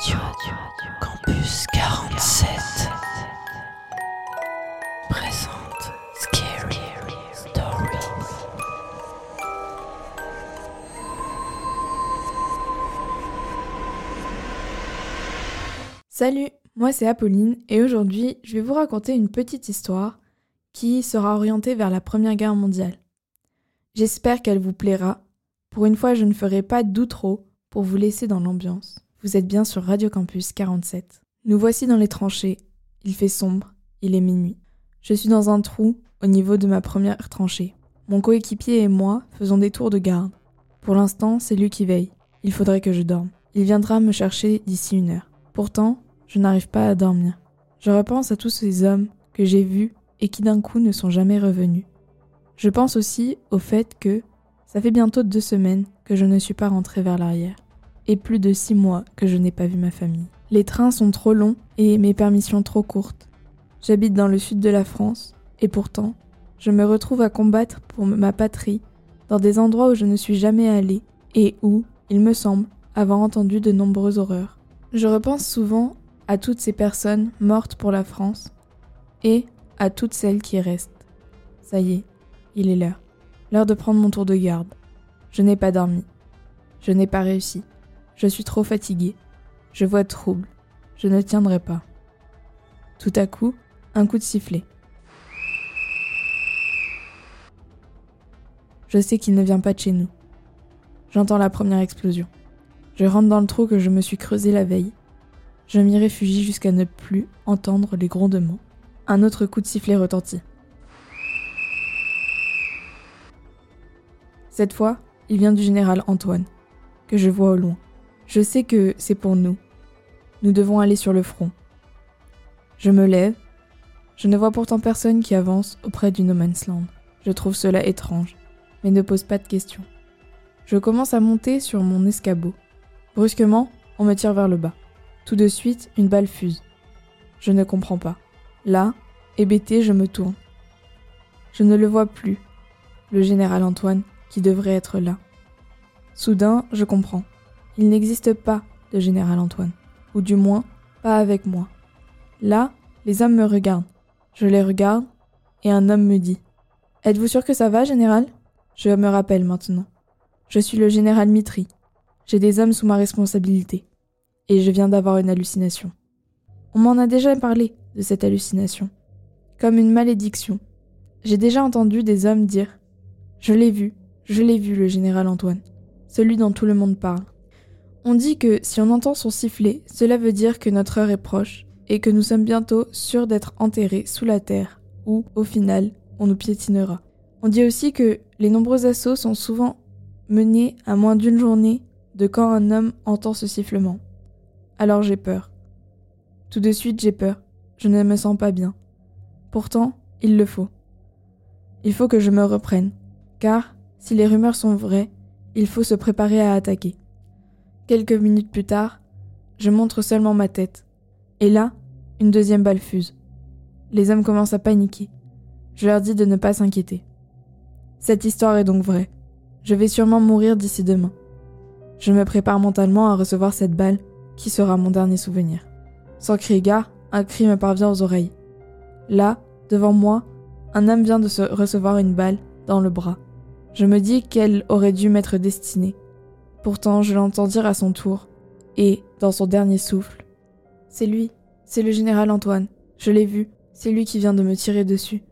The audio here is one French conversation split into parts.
Campus 47 présente Scary Stories. Salut, moi c'est Apolline et aujourd'hui je vais vous raconter une petite histoire qui sera orientée vers la Première Guerre mondiale. J'espère qu'elle vous plaira. Pour une fois je ne ferai pas d'outro pour vous laisser dans l'ambiance. Vous êtes bien sur Radio Campus 47. Nous voici dans les tranchées. Il fait sombre, il est minuit. Je suis dans un trou au niveau de ma première tranchée. Mon coéquipier et moi faisons des tours de garde. Pour l'instant, c'est lui qui veille. Il faudrait que je dorme. Il viendra me chercher d'ici une heure. Pourtant, je n'arrive pas à dormir. Je repense à tous ces hommes que j'ai vus et qui d'un coup ne sont jamais revenus. Je pense aussi au fait que ça fait bientôt deux semaines que je ne suis pas rentrée vers l'arrière et plus de six mois que je n'ai pas vu ma famille. Les trains sont trop longs et mes permissions trop courtes. J'habite dans le sud de la France et pourtant, je me retrouve à combattre pour ma patrie dans des endroits où je ne suis jamais allée et où, il me semble, avoir entendu de nombreuses horreurs. Je repense souvent à toutes ces personnes mortes pour la France et à toutes celles qui restent. Ça y est, il est l'heure. L'heure de prendre mon tour de garde. Je n'ai pas dormi. Je n'ai pas réussi. Je suis trop fatiguée. Je vois trouble. Je ne tiendrai pas. Tout à coup, un coup de sifflet. Je sais qu'il ne vient pas de chez nous. J'entends la première explosion. Je rentre dans le trou que je me suis creusé la veille. Je m'y réfugie jusqu'à ne plus entendre les grondements. Un autre coup de sifflet retentit. Cette fois, il vient du général Antoine, que je vois au loin. Je sais que c'est pour nous. Nous devons aller sur le front. Je me lève. Je ne vois pourtant personne qui avance auprès du No Man's Land. Je trouve cela étrange, mais ne pose pas de questions. Je commence à monter sur mon escabeau. Brusquement, on me tire vers le bas. Tout de suite, une balle fuse. Je ne comprends pas. Là, hébété, je me tourne. Je ne le vois plus, le général Antoine, qui devrait être là. Soudain, je comprends. Il n'existe pas de général Antoine, ou du moins pas avec moi. Là, les hommes me regardent. Je les regarde, et un homme me dit Êtes-vous sûr que ça va, général? Je me rappelle maintenant. Je suis le général Mitri. J'ai des hommes sous ma responsabilité. Et je viens d'avoir une hallucination. On m'en a déjà parlé de cette hallucination. Comme une malédiction. J'ai déjà entendu des hommes dire Je l'ai vu, je l'ai vu, le général Antoine. Celui dont tout le monde parle. On dit que si on entend son sifflet, cela veut dire que notre heure est proche et que nous sommes bientôt sûrs d'être enterrés sous la terre, où, au final, on nous piétinera. On dit aussi que les nombreux assauts sont souvent menés à moins d'une journée de quand un homme entend ce sifflement. Alors j'ai peur. Tout de suite j'ai peur. Je ne me sens pas bien. Pourtant, il le faut. Il faut que je me reprenne, car, si les rumeurs sont vraies, il faut se préparer à attaquer. Quelques minutes plus tard, je montre seulement ma tête. Et là, une deuxième balle fuse. Les hommes commencent à paniquer. Je leur dis de ne pas s'inquiéter. Cette histoire est donc vraie. Je vais sûrement mourir d'ici demain. Je me prépare mentalement à recevoir cette balle qui sera mon dernier souvenir. Sans crier un cri me parvient aux oreilles. Là, devant moi, un homme vient de se recevoir une balle dans le bras. Je me dis qu'elle aurait dû m'être destinée. Pourtant, je l'entends dire à son tour, et, dans son dernier souffle, C'est lui, c'est le général Antoine, je l'ai vu, c'est lui qui vient de me tirer dessus.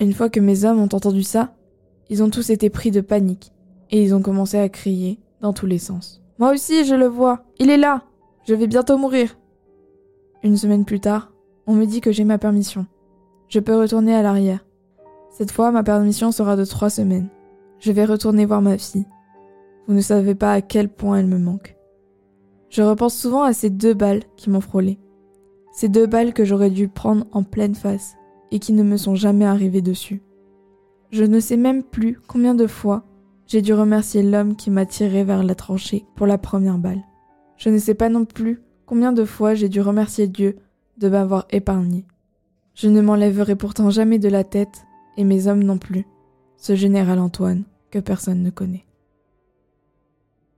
une fois que mes hommes ont entendu ça, ils ont tous été pris de panique, et ils ont commencé à crier dans tous les sens. Moi aussi, je le vois, il est là, je vais bientôt mourir. Une semaine plus tard, on me dit que j'ai ma permission. Je peux retourner à l'arrière. Cette fois, ma permission sera de trois semaines. Je vais retourner voir ma fille. Vous ne savez pas à quel point elle me manque. Je repense souvent à ces deux balles qui m'ont frôlé. Ces deux balles que j'aurais dû prendre en pleine face et qui ne me sont jamais arrivées dessus. Je ne sais même plus combien de fois j'ai dû remercier l'homme qui m'a tiré vers la tranchée pour la première balle. Je ne sais pas non plus combien de fois j'ai dû remercier Dieu de m'avoir épargné. Je ne m'enlèverai pourtant jamais de la tête, et mes hommes non plus, ce général Antoine que personne ne connaît.